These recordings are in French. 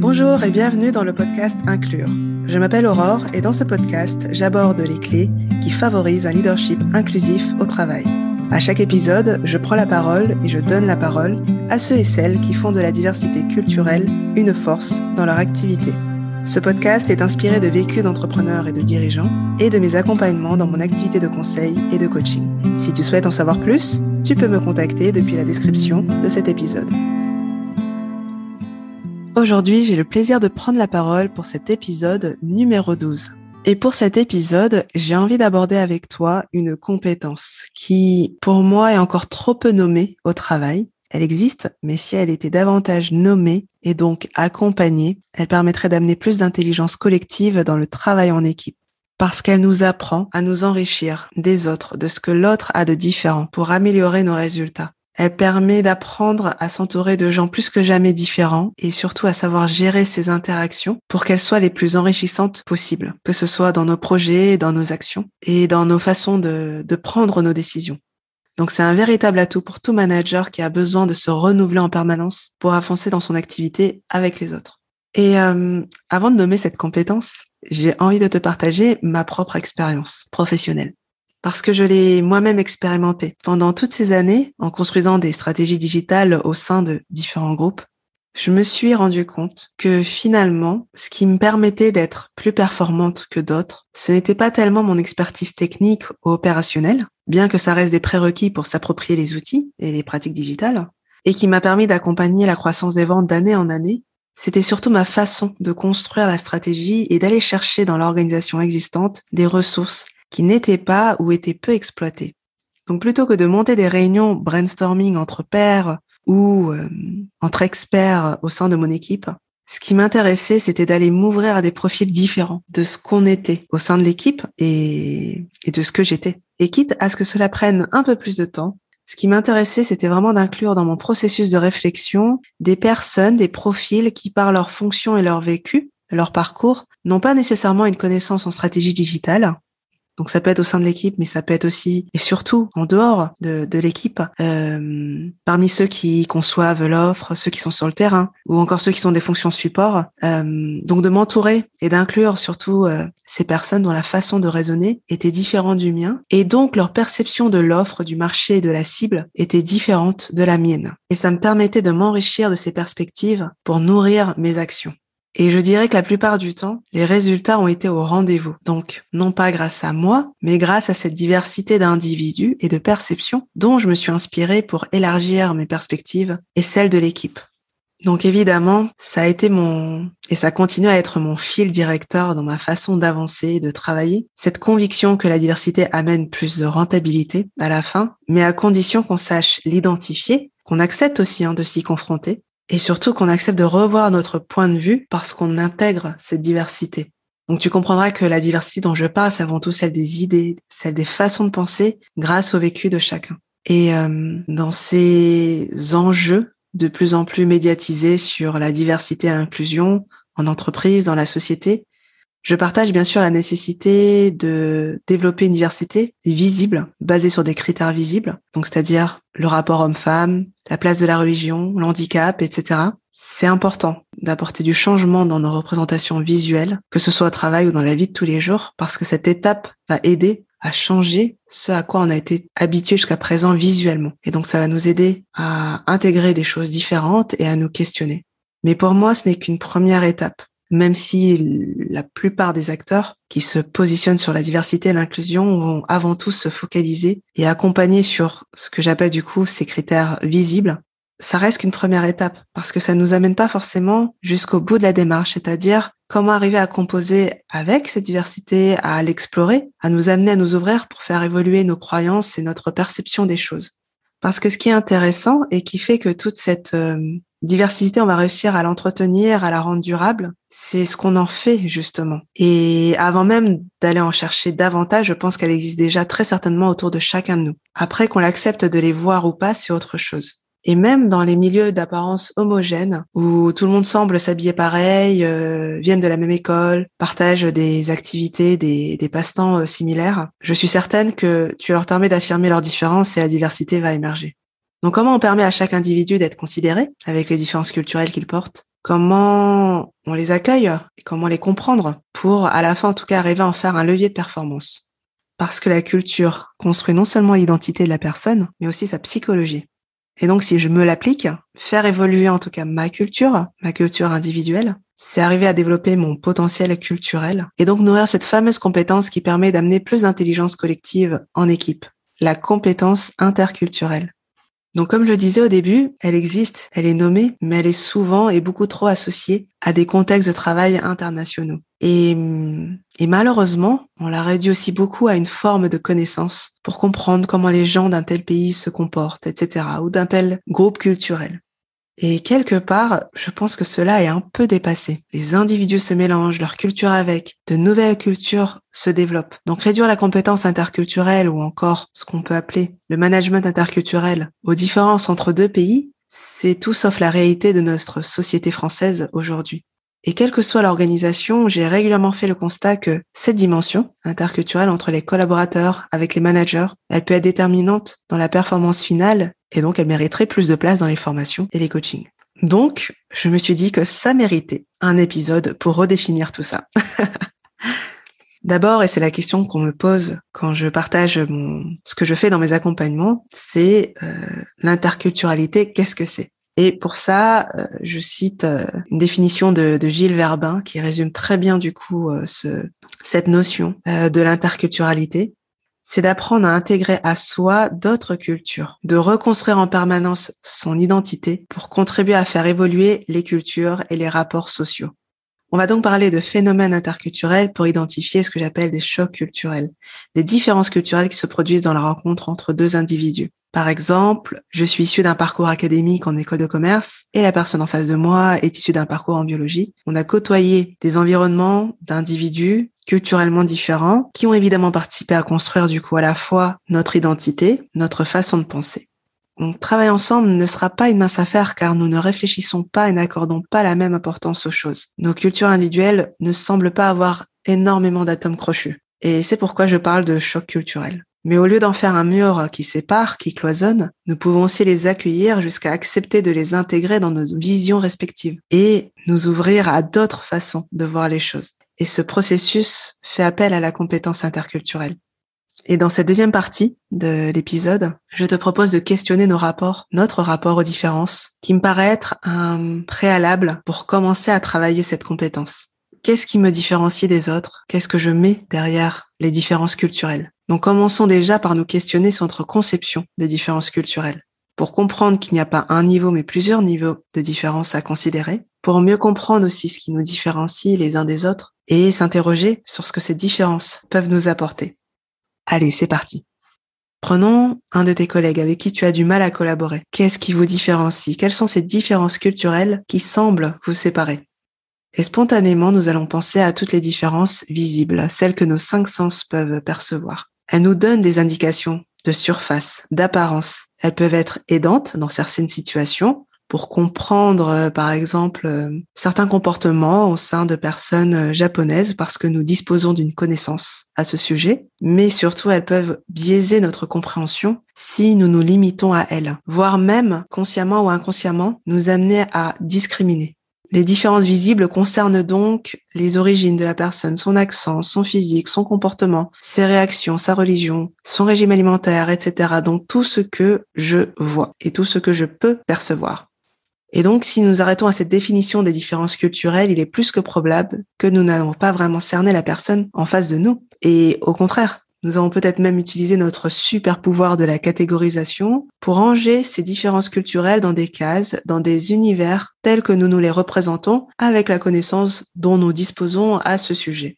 Bonjour et bienvenue dans le podcast Inclure. Je m'appelle Aurore et dans ce podcast, j'aborde les clés qui favorisent un leadership inclusif au travail. À chaque épisode, je prends la parole et je donne la parole à ceux et celles qui font de la diversité culturelle une force dans leur activité. Ce podcast est inspiré de vécus d'entrepreneurs et de dirigeants et de mes accompagnements dans mon activité de conseil et de coaching. Si tu souhaites en savoir plus, tu peux me contacter depuis la description de cet épisode. Aujourd'hui, j'ai le plaisir de prendre la parole pour cet épisode numéro 12. Et pour cet épisode, j'ai envie d'aborder avec toi une compétence qui, pour moi, est encore trop peu nommée au travail. Elle existe, mais si elle était davantage nommée et donc accompagnée, elle permettrait d'amener plus d'intelligence collective dans le travail en équipe. Parce qu'elle nous apprend à nous enrichir des autres, de ce que l'autre a de différent pour améliorer nos résultats. Elle permet d'apprendre à s'entourer de gens plus que jamais différents et surtout à savoir gérer ces interactions pour qu'elles soient les plus enrichissantes possibles, que ce soit dans nos projets, dans nos actions et dans nos façons de, de prendre nos décisions. Donc c'est un véritable atout pour tout manager qui a besoin de se renouveler en permanence pour avancer dans son activité avec les autres. Et euh, avant de nommer cette compétence, j'ai envie de te partager ma propre expérience professionnelle parce que je l'ai moi-même expérimenté. Pendant toutes ces années, en construisant des stratégies digitales au sein de différents groupes, je me suis rendu compte que finalement, ce qui me permettait d'être plus performante que d'autres, ce n'était pas tellement mon expertise technique ou opérationnelle, bien que ça reste des prérequis pour s'approprier les outils et les pratiques digitales, et qui m'a permis d'accompagner la croissance des ventes d'année en année, c'était surtout ma façon de construire la stratégie et d'aller chercher dans l'organisation existante des ressources qui n'étaient pas ou étaient peu exploités. Donc plutôt que de monter des réunions brainstorming entre pairs ou euh, entre experts au sein de mon équipe, ce qui m'intéressait, c'était d'aller m'ouvrir à des profils différents de ce qu'on était au sein de l'équipe et, et de ce que j'étais. Et quitte à ce que cela prenne un peu plus de temps, ce qui m'intéressait, c'était vraiment d'inclure dans mon processus de réflexion des personnes, des profils qui, par leur fonction et leur vécu, leur parcours, n'ont pas nécessairement une connaissance en stratégie digitale, donc ça peut être au sein de l'équipe, mais ça peut être aussi et surtout en dehors de, de l'équipe, euh, parmi ceux qui conçoivent l'offre, ceux qui sont sur le terrain, ou encore ceux qui sont des fonctions support. Euh, donc de m'entourer et d'inclure surtout euh, ces personnes dont la façon de raisonner était différente du mien, et donc leur perception de l'offre, du marché et de la cible était différente de la mienne. Et ça me permettait de m'enrichir de ces perspectives pour nourrir mes actions. Et je dirais que la plupart du temps, les résultats ont été au rendez-vous. Donc, non pas grâce à moi, mais grâce à cette diversité d'individus et de perceptions dont je me suis inspirée pour élargir mes perspectives et celles de l'équipe. Donc évidemment, ça a été mon, et ça continue à être mon fil directeur dans ma façon d'avancer et de travailler, cette conviction que la diversité amène plus de rentabilité à la fin, mais à condition qu'on sache l'identifier, qu'on accepte aussi hein, de s'y confronter, et surtout qu'on accepte de revoir notre point de vue parce qu'on intègre cette diversité. Donc tu comprendras que la diversité dont je parle, c'est avant tout celle des idées, celle des façons de penser grâce au vécu de chacun. Et euh, dans ces enjeux de plus en plus médiatisés sur la diversité et l'inclusion en entreprise, dans la société, je partage bien sûr la nécessité de développer une diversité visible, basée sur des critères visibles, donc c'est-à-dire le rapport homme-femme, la place de la religion, l'handicap, etc. C'est important d'apporter du changement dans nos représentations visuelles, que ce soit au travail ou dans la vie de tous les jours, parce que cette étape va aider à changer ce à quoi on a été habitué jusqu'à présent visuellement. Et donc ça va nous aider à intégrer des choses différentes et à nous questionner. Mais pour moi, ce n'est qu'une première étape même si la plupart des acteurs qui se positionnent sur la diversité et l'inclusion vont avant tout se focaliser et accompagner sur ce que j'appelle du coup ces critères visibles, ça reste qu'une première étape parce que ça nous amène pas forcément jusqu'au bout de la démarche, c'est-à-dire comment arriver à composer avec cette diversité, à l'explorer, à nous amener à nous ouvrir pour faire évoluer nos croyances et notre perception des choses. Parce que ce qui est intéressant et qui fait que toute cette euh, diversité, on va réussir à l'entretenir, à la rendre durable, c'est ce qu'on en fait justement. Et avant même d'aller en chercher davantage, je pense qu'elle existe déjà très certainement autour de chacun de nous. Après qu'on l'accepte de les voir ou pas, c'est autre chose. Et même dans les milieux d'apparence homogène, où tout le monde semble s'habiller pareil, euh, viennent de la même école, partagent des activités, des, des passe-temps euh, similaires, je suis certaine que tu leur permets d'affirmer leurs différences et la diversité va émerger. Donc comment on permet à chaque individu d'être considéré avec les différences culturelles qu'il porte? Comment on les accueille? Et comment les comprendre? Pour, à la fin en tout cas, arriver à en faire un levier de performance. Parce que la culture construit non seulement l'identité de la personne, mais aussi sa psychologie. Et donc, si je me l'applique, faire évoluer en tout cas ma culture, ma culture individuelle, c'est arriver à développer mon potentiel culturel et donc nourrir cette fameuse compétence qui permet d'amener plus d'intelligence collective en équipe, la compétence interculturelle. Donc comme je disais au début, elle existe, elle est nommée, mais elle est souvent et beaucoup trop associée à des contextes de travail internationaux. Et, et malheureusement, on la réduit aussi beaucoup à une forme de connaissance pour comprendre comment les gens d'un tel pays se comportent, etc., ou d'un tel groupe culturel. Et quelque part, je pense que cela est un peu dépassé. Les individus se mélangent, leur culture avec, de nouvelles cultures se développent. Donc réduire la compétence interculturelle ou encore ce qu'on peut appeler le management interculturel aux différences entre deux pays, c'est tout sauf la réalité de notre société française aujourd'hui. Et quelle que soit l'organisation, j'ai régulièrement fait le constat que cette dimension interculturelle entre les collaborateurs avec les managers, elle peut être déterminante dans la performance finale et donc elle mériterait plus de place dans les formations et les coachings. Donc, je me suis dit que ça méritait un épisode pour redéfinir tout ça. D'abord, et c'est la question qu'on me pose quand je partage mon, ce que je fais dans mes accompagnements, c'est euh, l'interculturalité, qu'est-ce que c'est? Et pour ça, euh, je cite euh, une définition de, de, Gilles Verbin qui résume très bien du coup ce, cette notion de l'interculturalité c'est d'apprendre à intégrer à soi d'autres cultures, de reconstruire en permanence son identité pour contribuer à faire évoluer les cultures et les rapports sociaux. On va donc parler de phénomènes interculturels pour identifier ce que j'appelle des chocs culturels, des différences culturelles qui se produisent dans la rencontre entre deux individus. Par exemple, je suis issu d'un parcours académique en école de commerce et la personne en face de moi est issue d'un parcours en biologie. On a côtoyé des environnements d'individus culturellement différents qui ont évidemment participé à construire du coup à la fois notre identité, notre façon de penser. Donc travailler ensemble ne sera pas une mince affaire car nous ne réfléchissons pas et n'accordons pas la même importance aux choses. Nos cultures individuelles ne semblent pas avoir énormément d'atomes crochus. Et c'est pourquoi je parle de choc culturel. Mais au lieu d'en faire un mur qui sépare, qui cloisonne, nous pouvons aussi les accueillir jusqu'à accepter de les intégrer dans nos visions respectives et nous ouvrir à d'autres façons de voir les choses. Et ce processus fait appel à la compétence interculturelle. Et dans cette deuxième partie de l'épisode, je te propose de questionner nos rapports, notre rapport aux différences, qui me paraît être un préalable pour commencer à travailler cette compétence. Qu'est-ce qui me différencie des autres? Qu'est-ce que je mets derrière les différences culturelles? Donc commençons déjà par nous questionner sur notre conception des différences culturelles, pour comprendre qu'il n'y a pas un niveau mais plusieurs niveaux de différence à considérer, pour mieux comprendre aussi ce qui nous différencie les uns des autres et s'interroger sur ce que ces différences peuvent nous apporter. Allez, c'est parti. Prenons un de tes collègues avec qui tu as du mal à collaborer. Qu'est-ce qui vous différencie? Quelles sont ces différences culturelles qui semblent vous séparer? Et spontanément, nous allons penser à toutes les différences visibles, celles que nos cinq sens peuvent percevoir. Elles nous donnent des indications de surface, d'apparence. Elles peuvent être aidantes dans certaines situations pour comprendre, euh, par exemple, euh, certains comportements au sein de personnes euh, japonaises parce que nous disposons d'une connaissance à ce sujet, mais surtout elles peuvent biaiser notre compréhension si nous nous limitons à elles, voire même consciemment ou inconsciemment nous amener à discriminer. Les différences visibles concernent donc les origines de la personne, son accent, son physique, son comportement, ses réactions, sa religion, son régime alimentaire, etc. Donc tout ce que je vois et tout ce que je peux percevoir. Et donc, si nous arrêtons à cette définition des différences culturelles, il est plus que probable que nous n'avons pas vraiment cerné la personne en face de nous. Et au contraire, nous avons peut-être même utilisé notre super pouvoir de la catégorisation pour ranger ces différences culturelles dans des cases, dans des univers tels que nous nous les représentons avec la connaissance dont nous disposons à ce sujet.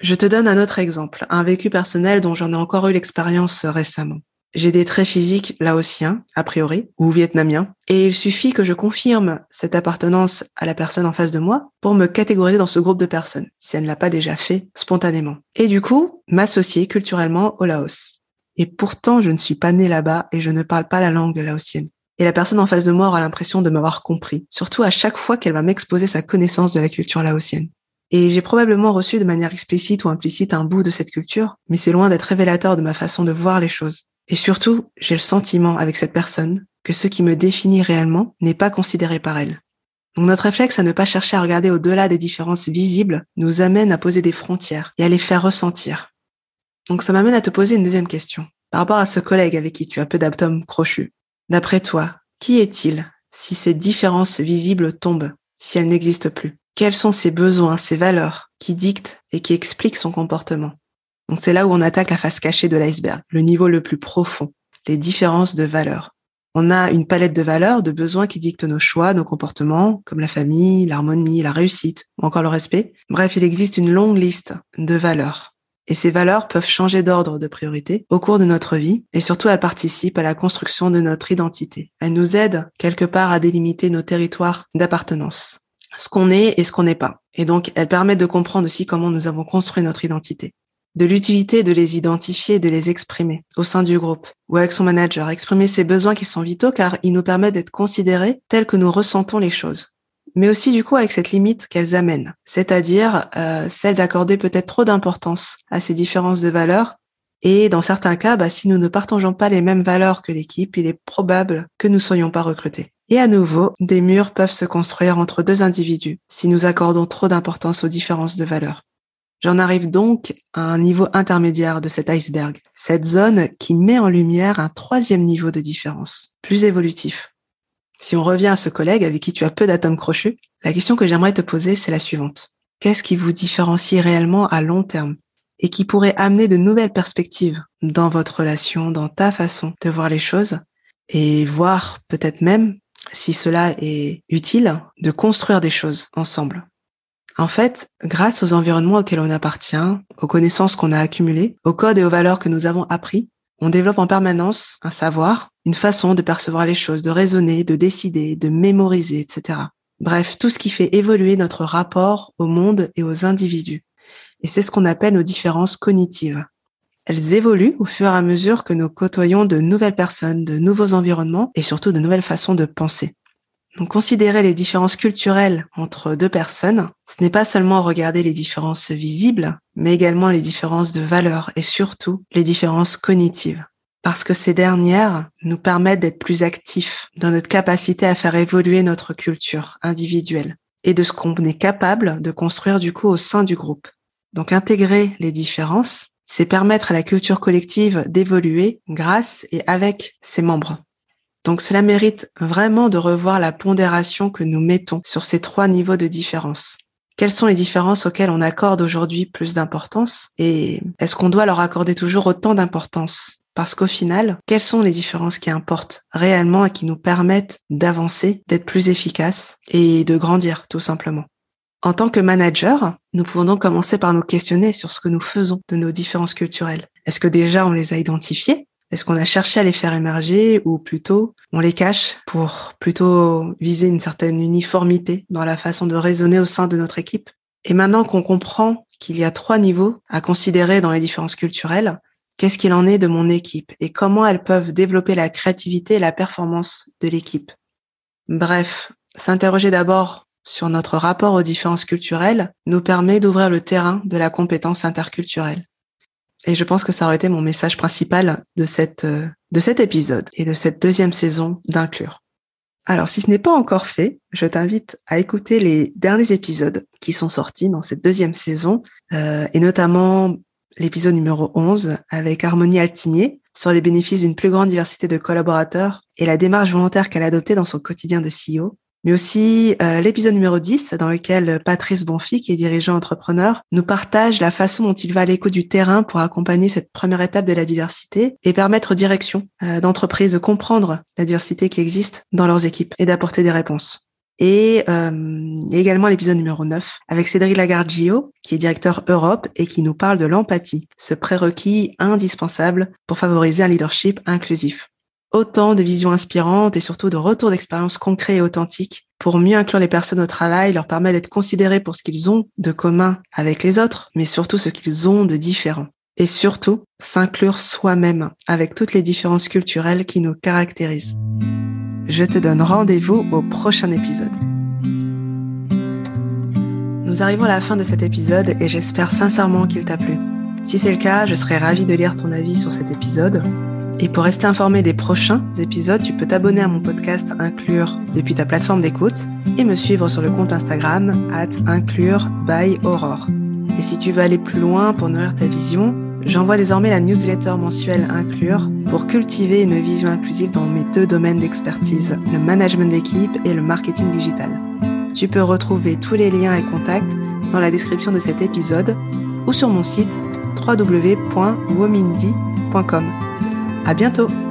Je te donne un autre exemple, un vécu personnel dont j'en ai encore eu l'expérience récemment. J'ai des traits physiques laotiens, a priori, ou vietnamiens, et il suffit que je confirme cette appartenance à la personne en face de moi pour me catégoriser dans ce groupe de personnes, si elle ne l'a pas déjà fait spontanément. Et du coup, m'associer culturellement au Laos. Et pourtant, je ne suis pas née là-bas et je ne parle pas la langue laotienne. Et la personne en face de moi aura l'impression de m'avoir compris, surtout à chaque fois qu'elle va m'exposer sa connaissance de la culture laotienne. Et j'ai probablement reçu de manière explicite ou implicite un bout de cette culture, mais c'est loin d'être révélateur de ma façon de voir les choses. Et surtout, j'ai le sentiment avec cette personne que ce qui me définit réellement n'est pas considéré par elle. Donc notre réflexe à ne pas chercher à regarder au-delà des différences visibles nous amène à poser des frontières et à les faire ressentir. Donc ça m'amène à te poser une deuxième question. Par rapport à ce collègue avec qui tu as peu d'atomes crochus, d'après toi, qui est-il si ces différences visibles tombent, si elles n'existent plus? Quels sont ses besoins, ses valeurs qui dictent et qui expliquent son comportement? Donc c'est là où on attaque la face cachée de l'iceberg, le niveau le plus profond, les différences de valeurs. On a une palette de valeurs, de besoins qui dictent nos choix, nos comportements, comme la famille, l'harmonie, la réussite, ou encore le respect. Bref, il existe une longue liste de valeurs. Et ces valeurs peuvent changer d'ordre de priorité au cours de notre vie et surtout elles participent à la construction de notre identité. Elles nous aident quelque part à délimiter nos territoires d'appartenance, ce qu'on est et ce qu'on n'est pas. Et donc elles permettent de comprendre aussi comment nous avons construit notre identité de l'utilité de les identifier, de les exprimer au sein du groupe ou avec son manager, exprimer ses besoins qui sont vitaux car ils nous permettent d'être considérés tels que nous ressentons les choses. Mais aussi du coup avec cette limite qu'elles amènent, c'est-à-dire euh, celle d'accorder peut-être trop d'importance à ces différences de valeurs. Et dans certains cas, bah, si nous ne partageons pas les mêmes valeurs que l'équipe, il est probable que nous soyons pas recrutés. Et à nouveau, des murs peuvent se construire entre deux individus si nous accordons trop d'importance aux différences de valeurs. J'en arrive donc à un niveau intermédiaire de cet iceberg, cette zone qui met en lumière un troisième niveau de différence, plus évolutif. Si on revient à ce collègue avec qui tu as peu d'atomes crochus, la question que j'aimerais te poser, c'est la suivante. Qu'est-ce qui vous différencie réellement à long terme et qui pourrait amener de nouvelles perspectives dans votre relation, dans ta façon de voir les choses et voir peut-être même, si cela est utile, de construire des choses ensemble? En fait, grâce aux environnements auxquels on appartient, aux connaissances qu'on a accumulées, aux codes et aux valeurs que nous avons appris, on développe en permanence un savoir, une façon de percevoir les choses, de raisonner, de décider, de mémoriser, etc. Bref, tout ce qui fait évoluer notre rapport au monde et aux individus. Et c'est ce qu'on appelle nos différences cognitives. Elles évoluent au fur et à mesure que nous côtoyons de nouvelles personnes, de nouveaux environnements et surtout de nouvelles façons de penser. Donc considérer les différences culturelles entre deux personnes, ce n'est pas seulement regarder les différences visibles, mais également les différences de valeur et surtout les différences cognitives. Parce que ces dernières nous permettent d'être plus actifs dans notre capacité à faire évoluer notre culture individuelle et de ce qu'on est capable de construire du coup au sein du groupe. Donc intégrer les différences, c'est permettre à la culture collective d'évoluer grâce et avec ses membres. Donc cela mérite vraiment de revoir la pondération que nous mettons sur ces trois niveaux de différence. Quelles sont les différences auxquelles on accorde aujourd'hui plus d'importance et est-ce qu'on doit leur accorder toujours autant d'importance? Parce qu'au final, quelles sont les différences qui importent réellement et qui nous permettent d'avancer, d'être plus efficaces et de grandir tout simplement? En tant que manager, nous pouvons donc commencer par nous questionner sur ce que nous faisons de nos différences culturelles. Est-ce que déjà on les a identifiées? Est-ce qu'on a cherché à les faire émerger ou plutôt on les cache pour plutôt viser une certaine uniformité dans la façon de raisonner au sein de notre équipe? Et maintenant qu'on comprend qu'il y a trois niveaux à considérer dans les différences culturelles, qu'est-ce qu'il en est de mon équipe et comment elles peuvent développer la créativité et la performance de l'équipe? Bref, s'interroger d'abord sur notre rapport aux différences culturelles nous permet d'ouvrir le terrain de la compétence interculturelle. Et je pense que ça aurait été mon message principal de cette euh, de cet épisode et de cette deuxième saison d'inclure. Alors, si ce n'est pas encore fait, je t'invite à écouter les derniers épisodes qui sont sortis dans cette deuxième saison, euh, et notamment l'épisode numéro 11 avec Harmonie Altigné sur les bénéfices d'une plus grande diversité de collaborateurs et la démarche volontaire qu'elle a adoptée dans son quotidien de CEO mais aussi euh, l'épisode numéro 10 dans lequel Patrice Bonfi, qui est dirigeant entrepreneur, nous partage la façon dont il va à l'écho du terrain pour accompagner cette première étape de la diversité et permettre aux directions euh, d'entreprises de comprendre la diversité qui existe dans leurs équipes et d'apporter des réponses. Et euh, également l'épisode numéro 9 avec Cédric Lagarde-Gio, qui est directeur Europe et qui nous parle de l'empathie, ce prérequis indispensable pour favoriser un leadership inclusif autant de visions inspirantes et surtout de retours d'expériences concrets et authentiques pour mieux inclure les personnes au travail, leur permettre d'être considérés pour ce qu'ils ont de commun avec les autres, mais surtout ce qu'ils ont de différent. Et surtout, s'inclure soi-même avec toutes les différences culturelles qui nous caractérisent. Je te donne rendez-vous au prochain épisode. Nous arrivons à la fin de cet épisode et j'espère sincèrement qu'il t'a plu. Si c'est le cas, je serais ravie de lire ton avis sur cet épisode Et pour rester informé des prochains épisodes, tu peux t'abonner à mon podcast Inclure depuis ta plateforme d'écoute et me suivre sur le compte Instagram at inclure by Aurore. Et si tu veux aller plus loin pour nourrir ta vision, j'envoie désormais la newsletter mensuelle Inclure pour cultiver une vision inclusive dans mes deux domaines d'expertise, le management d'équipe et le marketing digital. Tu peux retrouver tous les liens et contacts dans la description de cet épisode ou sur mon site www.womindy.com. À bientôt!